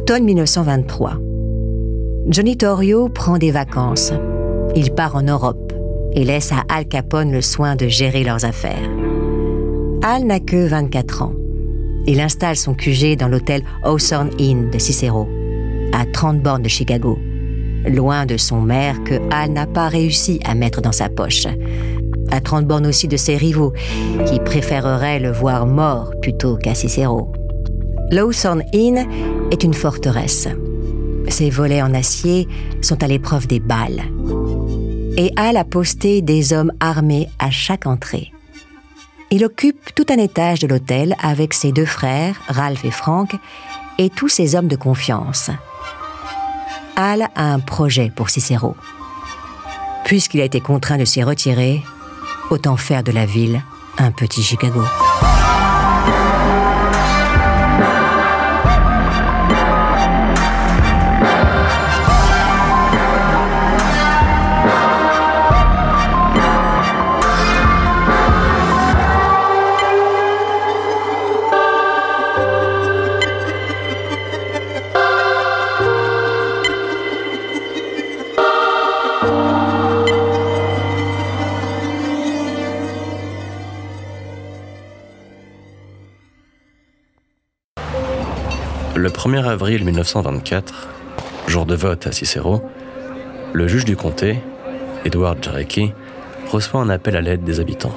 Automne 1923. Johnny Torrio prend des vacances. Il part en Europe et laisse à Al Capone le soin de gérer leurs affaires. Al n'a que 24 ans. Il installe son QG dans l'hôtel Hawthorne Inn de Cicero, à 30 bornes de Chicago, loin de son maire que Al n'a pas réussi à mettre dans sa poche, à 30 bornes aussi de ses rivaux, qui préféreraient le voir mort plutôt qu'à Cicero. Lawson Inn est une forteresse. Ses volets en acier sont à l'épreuve des balles. Et Hal a posté des hommes armés à chaque entrée. Il occupe tout un étage de l'hôtel avec ses deux frères, Ralph et Frank, et tous ses hommes de confiance. Hal a un projet pour Cicero. Puisqu'il a été contraint de s'y retirer, autant faire de la ville un petit Chicago. 1er avril 1924, jour de vote à Cicero, le juge du comté, Edward Jarecki, reçoit un appel à l'aide des habitants.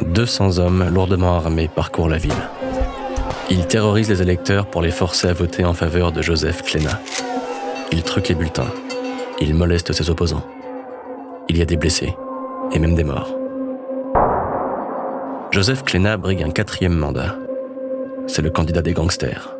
200 hommes lourdement armés parcourent la ville. Ils terrorisent les électeurs pour les forcer à voter en faveur de Joseph Cléna. Ils truquent les bulletins. Ils molestent ses opposants. Il y a des blessés et même des morts. Joseph Cléna brigue un quatrième mandat. C'est le candidat des gangsters.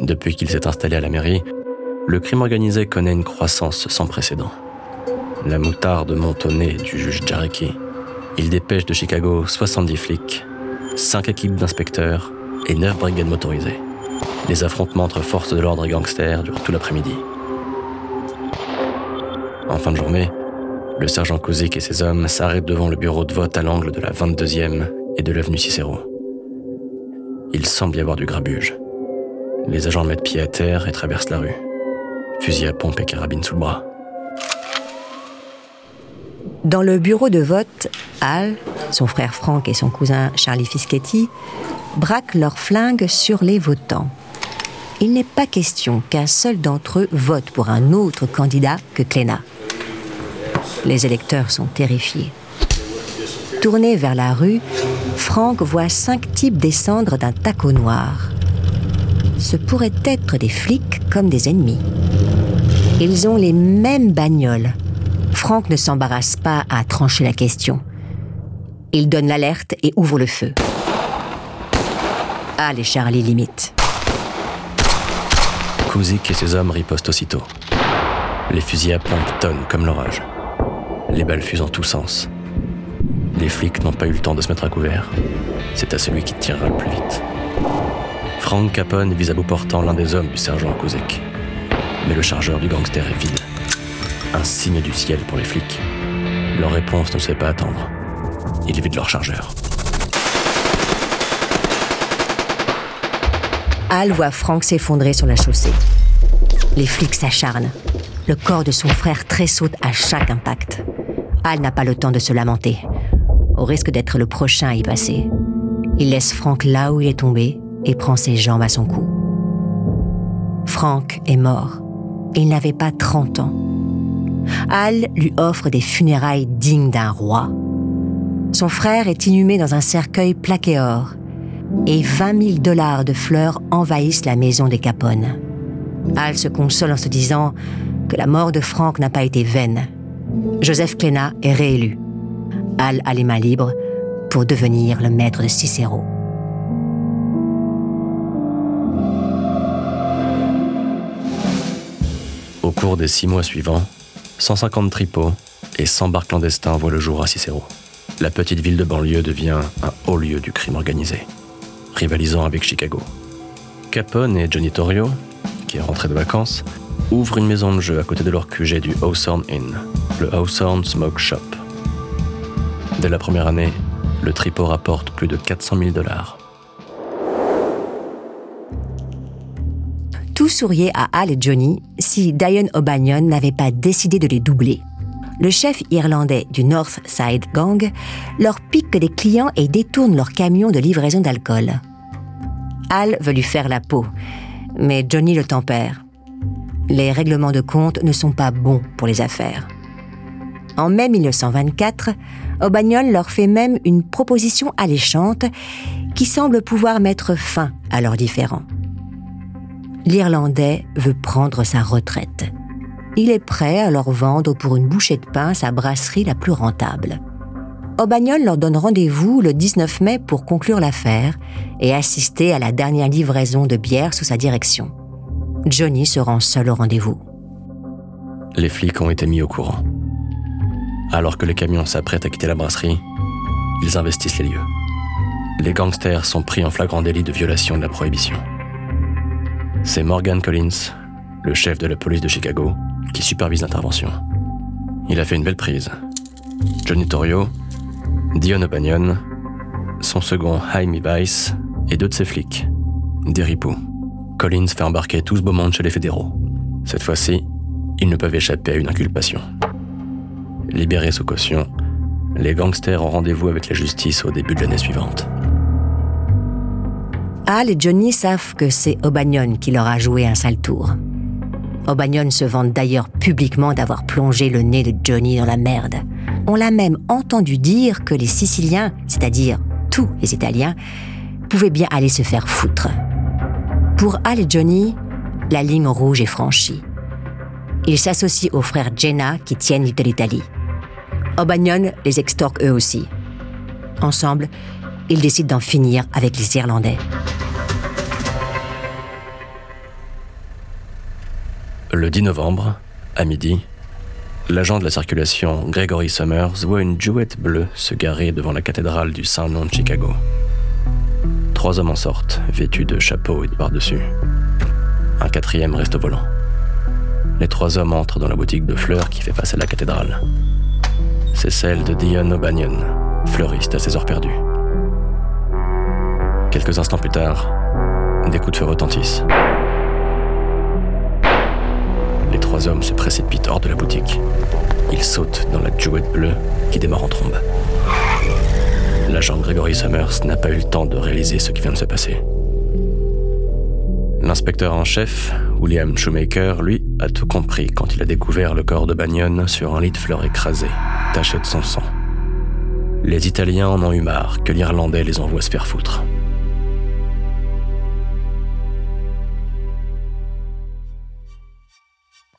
Depuis qu'il s'est installé à la mairie, le crime organisé connaît une croissance sans précédent. La moutarde nez du juge Jarecki. Il dépêche de Chicago 70 flics, 5 équipes d'inspecteurs et 9 brigades motorisées. Les affrontements entre forces de l'ordre et gangsters durent tout l'après-midi. En fin de journée, le sergent Kozik et ses hommes s'arrêtent devant le bureau de vote à l'angle de la 22e et de l'avenue Cicero. Il semble y avoir du grabuge. Les agents mettent pied à terre et traversent la rue. Fusil à pompe et carabine sous le bras. Dans le bureau de vote, Al, son frère Frank et son cousin Charlie Fischetti braquent leurs flingues sur les votants. Il n'est pas question qu'un seul d'entre eux vote pour un autre candidat que Cléna. Les électeurs sont terrifiés. Tourné vers la rue, Frank voit cinq types descendre d'un taco noir ce pourraient être des flics comme des ennemis. Ils ont les mêmes bagnoles. Franck ne s'embarrasse pas à trancher la question. Il donne l'alerte et ouvre le feu. Les Charlie limitent. Kouzik et ses hommes ripostent aussitôt. Les fusils à pompe tonnent comme l'orage. Les balles fusent en tous sens. Les flics n'ont pas eu le temps de se mettre à couvert. C'est à celui qui tirera le plus vite. Frank Capone vise à bout portant l'un des hommes du sergent Kozek. Mais le chargeur du gangster est vide. Un signe du ciel pour les flics. Leur réponse ne se fait pas attendre. Ils vident leur chargeur. Al voit Frank s'effondrer sur la chaussée. Les flics s'acharnent. Le corps de son frère tressaute à chaque impact. Al n'a pas le temps de se lamenter, au risque d'être le prochain à y passer. Il laisse Frank là où il est tombé et prend ses jambes à son cou. Frank est mort. Il n'avait pas 30 ans. Al lui offre des funérailles dignes d'un roi. Son frère est inhumé dans un cercueil plaqué or et 20 000 dollars de fleurs envahissent la maison des Capone. Al se console en se disant que la mort de Frank n'a pas été vaine. Joseph Cléna est réélu. Al a les mains libres pour devenir le maître de Cicero. Au cours des six mois suivants, 150 tripots et 100 bars clandestins voient le jour à Cicero. La petite ville de banlieue devient un haut lieu du crime organisé, rivalisant avec Chicago. Capone et Johnny Torrio, qui est rentré de vacances, ouvrent une maison de jeu à côté de leur QG du Hawthorne Inn, le Hawthorne Smoke Shop. Dès la première année, le tripot rapporte plus de 400 000 dollars. Souriez à Al et Johnny si Diane O'Banion n'avait pas décidé de les doubler. Le chef irlandais du North Side Gang leur pique des clients et détourne leur camion de livraison d'alcool. Al veut lui faire la peau, mais Johnny le tempère. Les règlements de compte ne sont pas bons pour les affaires. En mai 1924, O'Banion leur fait même une proposition alléchante qui semble pouvoir mettre fin à leurs différends. L'Irlandais veut prendre sa retraite. Il est prêt à leur vendre pour une bouchée de pain sa brasserie la plus rentable. O'Banion leur donne rendez-vous le 19 mai pour conclure l'affaire et assister à la dernière livraison de bière sous sa direction. Johnny se rend seul au rendez-vous. Les flics ont été mis au courant. Alors que le camion s'apprête à quitter la brasserie, ils investissent les lieux. Les gangsters sont pris en flagrant délit de violation de la prohibition. C'est Morgan Collins, le chef de la police de Chicago, qui supervise l'intervention. Il a fait une belle prise. Johnny Torrio, Dion O'Banion, son second Jaime Weiss et deux de ses flics, des. Collins fait embarquer tout ce beau monde chez les fédéraux. Cette fois-ci, ils ne peuvent échapper à une inculpation. Libérés sous caution, les gangsters ont rendez-vous avec la justice au début de l'année suivante. Al et Johnny savent que c'est O'Banion qui leur a joué un sale tour. O'Banion se vante d'ailleurs publiquement d'avoir plongé le nez de Johnny dans la merde. On l'a même entendu dire que les Siciliens, c'est-à-dire tous les Italiens, pouvaient bien aller se faire foutre. Pour Al et Johnny, la ligne rouge est franchie. Ils s'associent aux frères Jenna qui tiennent l'Italie. O'Banion les extorque eux aussi. Ensemble, ils décident d'en finir avec les Irlandais. Le 10 novembre, à midi, l'agent de la circulation Gregory Summers voit une jouette bleue se garer devant la cathédrale du Saint-Nom de Chicago. Trois hommes en sortent, vêtus de chapeaux et de par-dessus. Un quatrième reste au volant. Les trois hommes entrent dans la boutique de fleurs qui fait face à la cathédrale. C'est celle de Dion O'Banion, fleuriste à ses heures perdues. Quelques instants plus tard, des coups de feu retentissent. Les trois hommes se précipitent hors de la boutique. Ils sautent dans la jouette bleue qui démarre en trombe. L'agent Gregory Summers n'a pas eu le temps de réaliser ce qui vient de se passer. L'inspecteur en chef, William Shoemaker, lui, a tout compris quand il a découvert le corps de Bagnon sur un lit de fleurs écrasé, taché de son sang. Les Italiens en ont eu marre que l'Irlandais les envoie se faire foutre.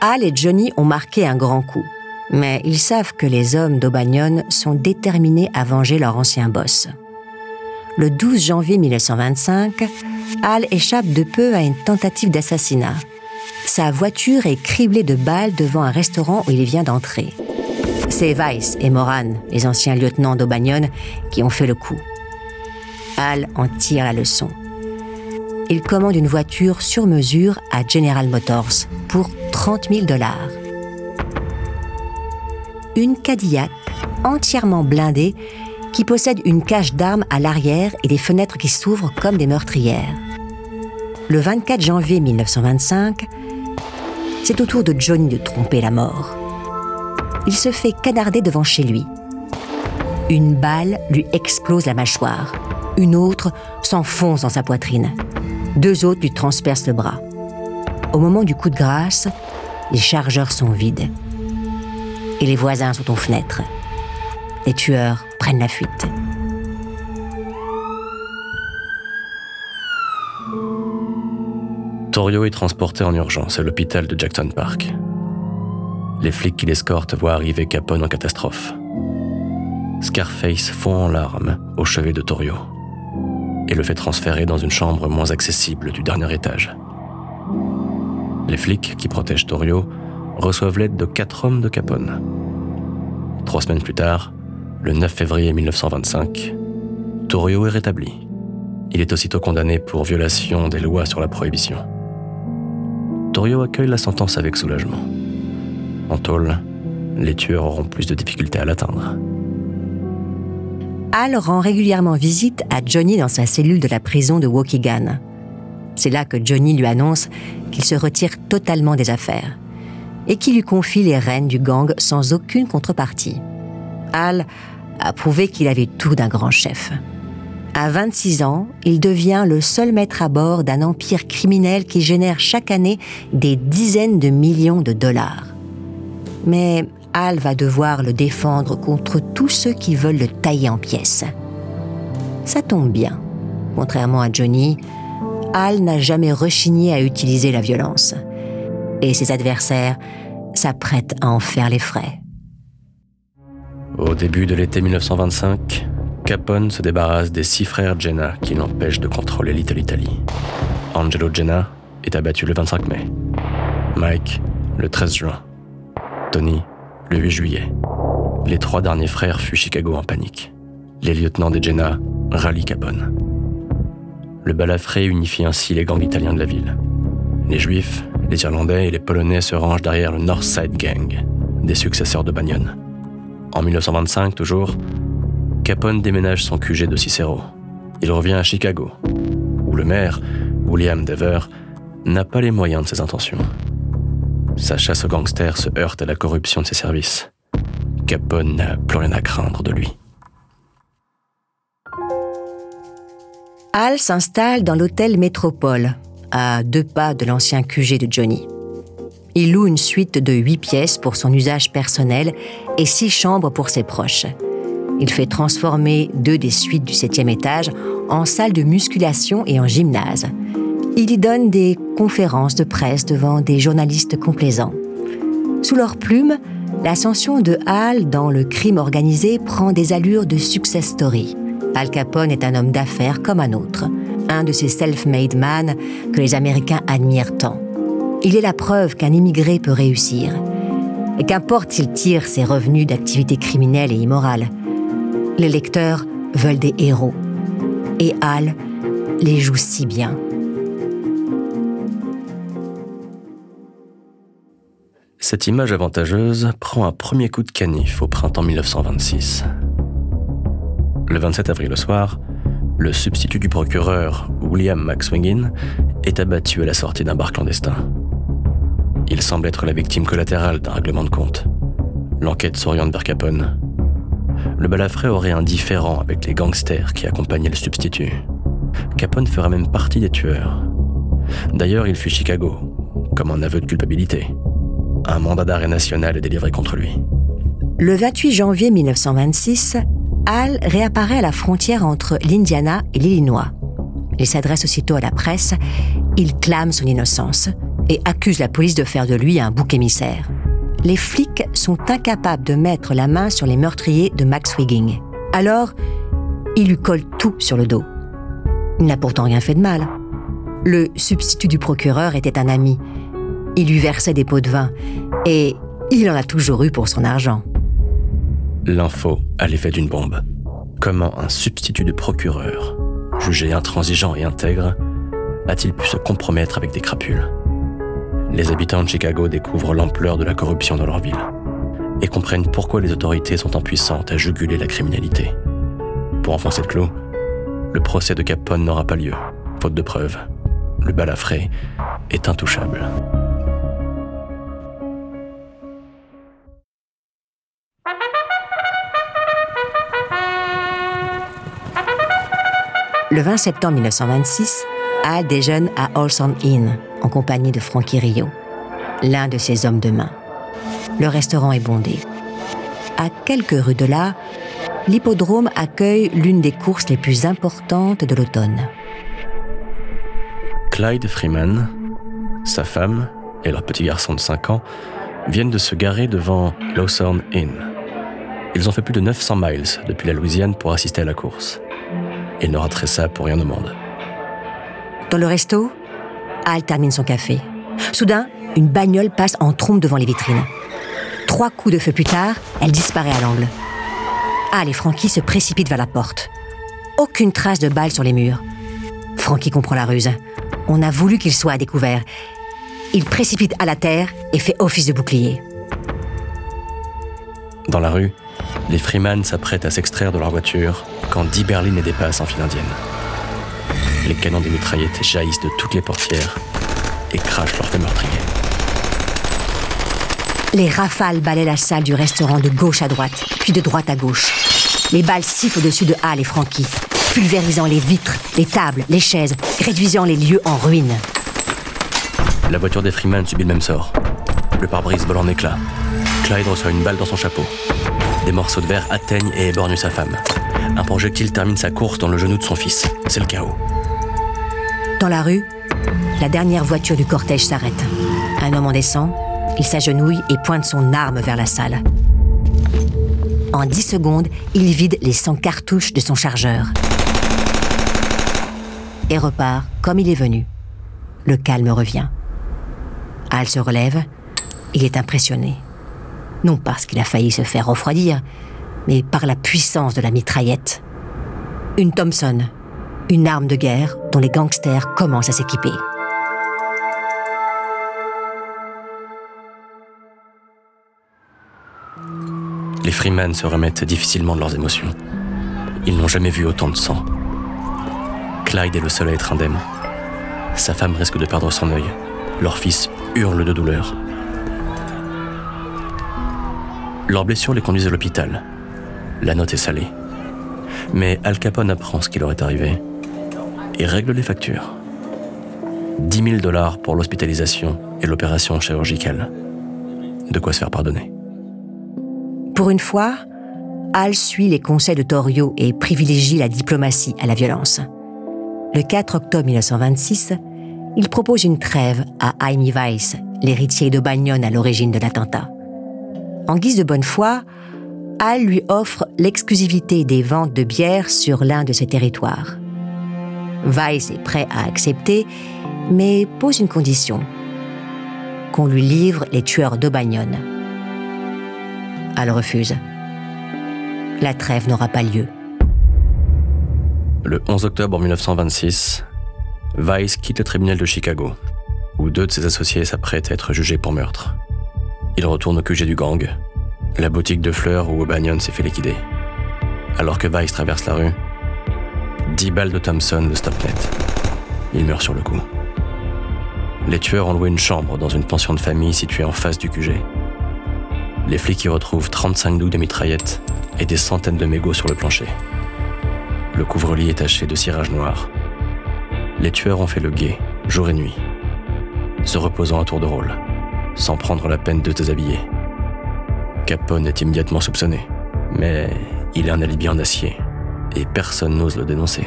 Al et Johnny ont marqué un grand coup, mais ils savent que les hommes d'Aubagnon sont déterminés à venger leur ancien boss. Le 12 janvier 1925, Al échappe de peu à une tentative d'assassinat. Sa voiture est criblée de balles devant un restaurant où il vient d'entrer. C'est Weiss et Moran, les anciens lieutenants d'Aubagnon, qui ont fait le coup. Al en tire la leçon. Il commande une voiture sur mesure à General Motors pour 30 000 dollars. Une Cadillac entièrement blindée qui possède une cache d'armes à l'arrière et des fenêtres qui s'ouvrent comme des meurtrières. Le 24 janvier 1925, c'est au tour de Johnny de tromper la mort. Il se fait canarder devant chez lui. Une balle lui explose la mâchoire. Une autre s'enfonce dans sa poitrine. Deux autres lui transpercent le bras. Au moment du coup de grâce, les chargeurs sont vides. Et les voisins sont aux fenêtres. Les tueurs prennent la fuite. Torio est transporté en urgence à l'hôpital de Jackson Park. Les flics qui l'escortent voient arriver Capone en catastrophe. Scarface fond en larmes au chevet de Torio et le fait transférer dans une chambre moins accessible du dernier étage. Les flics qui protègent Torio reçoivent l'aide de quatre hommes de Capone. Trois semaines plus tard, le 9 février 1925, Torio est rétabli. Il est aussitôt condamné pour violation des lois sur la prohibition. Torio accueille la sentence avec soulagement. En tôle, les tueurs auront plus de difficultés à l'atteindre. Al rend régulièrement visite à Johnny dans sa cellule de la prison de Waukegan. C'est là que Johnny lui annonce qu'il se retire totalement des affaires et qu'il lui confie les rênes du gang sans aucune contrepartie. Al a prouvé qu'il avait tout d'un grand chef. À 26 ans, il devient le seul maître à bord d'un empire criminel qui génère chaque année des dizaines de millions de dollars. Mais Al va devoir le défendre contre tous ceux qui veulent le tailler en pièces. Ça tombe bien. Contrairement à Johnny, Al n'a jamais rechigné à utiliser la violence. Et ses adversaires s'apprêtent à en faire les frais. Au début de l'été 1925, Capone se débarrasse des six frères Jenna qui l'empêchent de contrôler Little Italy. Angelo Jenna est abattu le 25 mai. Mike, le 13 juin. Tony, le 8 juillet. Les trois derniers frères fuient Chicago en panique. Les lieutenants des rallient Capone. Le balafré unifie ainsi les gangs italiens de la ville. Les Juifs, les Irlandais et les Polonais se rangent derrière le North Side Gang, des successeurs de Bagnon. En 1925, toujours, Capone déménage son QG de Cicero. Il revient à Chicago, où le maire, William Dever, n'a pas les moyens de ses intentions. Sa chasse aux gangsters se heurte à la corruption de ses services. Capone n'a plus rien à craindre de lui. Al s'installe dans l'hôtel Métropole, à deux pas de l'ancien QG de Johnny. Il loue une suite de huit pièces pour son usage personnel et six chambres pour ses proches. Il fait transformer deux des suites du septième étage en salle de musculation et en gymnase. Il y donne des conférences de presse devant des journalistes complaisants. Sous leur plume, l'ascension de Hall dans le crime organisé prend des allures de success story. Al Capone est un homme d'affaires comme un autre, un de ces self-made man que les Américains admirent tant. Il est la preuve qu'un immigré peut réussir. Et qu'importe s'il tire ses revenus d'activités criminelles et immorales, les lecteurs veulent des héros. Et Hal les joue si bien. Cette image avantageuse prend un premier coup de canif au printemps 1926. Le 27 avril au soir, le substitut du procureur, William McSwingin, est abattu à la sortie d'un bar clandestin. Il semble être la victime collatérale d'un règlement de compte. L'enquête s'oriente vers Capone. Le balafré aurait un différend avec les gangsters qui accompagnaient le substitut. Capone fera même partie des tueurs. D'ailleurs, il fuit Chicago, comme un aveu de culpabilité. Un mandat d'arrêt national est délivré contre lui. Le 28 janvier 1926, Hall réapparaît à la frontière entre l'Indiana et l'Illinois. Il s'adresse aussitôt à la presse, il clame son innocence et accuse la police de faire de lui un bouc émissaire. Les flics sont incapables de mettre la main sur les meurtriers de Max Wigging. Alors, il lui colle tout sur le dos. Il n'a pourtant rien fait de mal. Le substitut du procureur était un ami. Il lui versait des pots de vin et il en a toujours eu pour son argent. L'info a l'effet d'une bombe. Comment un substitut de procureur, jugé intransigeant et intègre, a-t-il pu se compromettre avec des crapules? Les habitants de Chicago découvrent l'ampleur de la corruption dans leur ville et comprennent pourquoi les autorités sont impuissantes à juguler la criminalité. Pour enfoncer le clou, le procès de Capone n'aura pas lieu, faute de preuves. Le balafré est intouchable. Le 20 septembre 1926, Al déjeune à Olson Inn en compagnie de Frankie Rio. l'un de ses hommes de main. Le restaurant est bondé. À quelques rues de là, l'hippodrome accueille l'une des courses les plus importantes de l'automne. Clyde Freeman, sa femme et leur petit garçon de 5 ans viennent de se garer devant Lawson Inn. Ils ont fait plus de 900 miles depuis la Louisiane pour assister à la course. Ils ne rateraient ça pour rien au monde. Dans le resto, Al termine son café. Soudain, une bagnole passe en trompe devant les vitrines. Trois coups de feu plus tard, elle disparaît à l'angle. Al et Frankie se précipitent vers la porte. Aucune trace de balle sur les murs. Frankie comprend la ruse. On a voulu qu'il soit à découvert. Il précipite à la terre et fait office de bouclier. Dans la rue, les Freeman s'apprêtent à s'extraire de leur voiture quand dix berlines les dépassent en file indienne. Les canons des mitraillettes jaillissent de toutes les portières et crachent leur feu meurtrier. Les rafales balaient la salle du restaurant de gauche à droite, puis de droite à gauche. Les balles sifflent au-dessus de Hal et Frankie, pulvérisant les vitres, les tables, les chaises, réduisant les lieux en ruine. La voiture des Freeman subit le même sort. Le pare-brise vole en éclats. Clyde reçoit une balle dans son chapeau. Des morceaux de verre atteignent et éborgnent sa femme. Un projectile termine sa course dans le genou de son fils. C'est le chaos. Dans la rue, la dernière voiture du cortège s'arrête. Un homme en descend, il s'agenouille et pointe son arme vers la salle. En 10 secondes, il vide les 100 cartouches de son chargeur. Et repart comme il est venu. Le calme revient. Al se relève. Il est impressionné. Non parce qu'il a failli se faire refroidir, mais par la puissance de la mitraillette. Une Thompson, une arme de guerre dont les gangsters commencent à s'équiper. Les Freeman se remettent difficilement de leurs émotions. Ils n'ont jamais vu autant de sang. Clyde est le seul à être indemne. Sa femme risque de perdre son œil. Leur fils hurle de douleur. Leurs blessures les conduisent à l'hôpital. La note est salée. Mais Al Capone apprend ce qui leur est arrivé et règle les factures. 10 000 dollars pour l'hospitalisation et l'opération chirurgicale. De quoi se faire pardonner. Pour une fois, Al suit les conseils de Torio et privilégie la diplomatie à la violence. Le 4 octobre 1926, il propose une trêve à Amy Weiss, l'héritier de Bagnon à l'origine de l'attentat. En guise de bonne foi, Al lui offre l'exclusivité des ventes de bière sur l'un de ses territoires. Weiss est prêt à accepter, mais pose une condition qu'on lui livre les tueurs d'Aubagnon. Al refuse. La trêve n'aura pas lieu. Le 11 octobre 1926, Weiss quitte le tribunal de Chicago, où deux de ses associés s'apprêtent à être jugés pour meurtre. Il retourne au QG du gang, la boutique de fleurs où O'Banion s'est fait liquider. Alors que Weiss traverse la rue, 10 balles de Thompson le stoppent net. Il meurt sur le coup. Les tueurs ont loué une chambre dans une pension de famille située en face du QG. Les flics y retrouvent 35 douilles de mitraillettes et des centaines de mégots sur le plancher. Le couvre-lit est taché de cirage noir. Les tueurs ont fait le guet, jour et nuit, se reposant à tour de rôle, sans prendre la peine de déshabiller. Capone est immédiatement soupçonné, mais il a un alibi en acier et personne n'ose le dénoncer.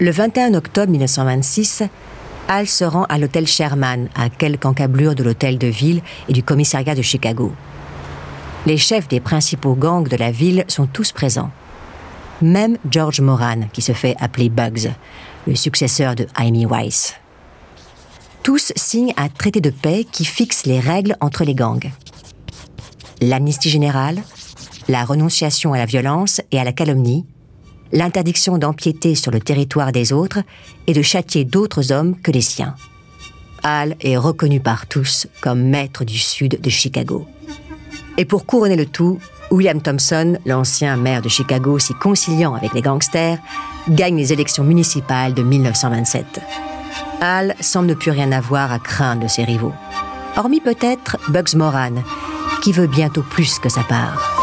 Le 21 octobre 1926, Al se rend à l'hôtel Sherman, à quelques encablures de l'hôtel de ville et du commissariat de Chicago. Les chefs des principaux gangs de la ville sont tous présents. Même George Moran, qui se fait appeler Bugs, le successeur de Amy Weiss. Tous signent un traité de paix qui fixe les règles entre les gangs l'amnistie générale, la renonciation à la violence et à la calomnie, l'interdiction d'empiéter sur le territoire des autres et de châtier d'autres hommes que les siens. Hall est reconnu par tous comme maître du sud de Chicago. Et pour couronner le tout, William Thompson, l'ancien maire de Chicago si conciliant avec les gangsters, gagne les élections municipales de 1927. Hall semble ne plus rien avoir à craindre de ses rivaux. Hormis peut-être Bugs Moran, qui veut bientôt plus que sa part.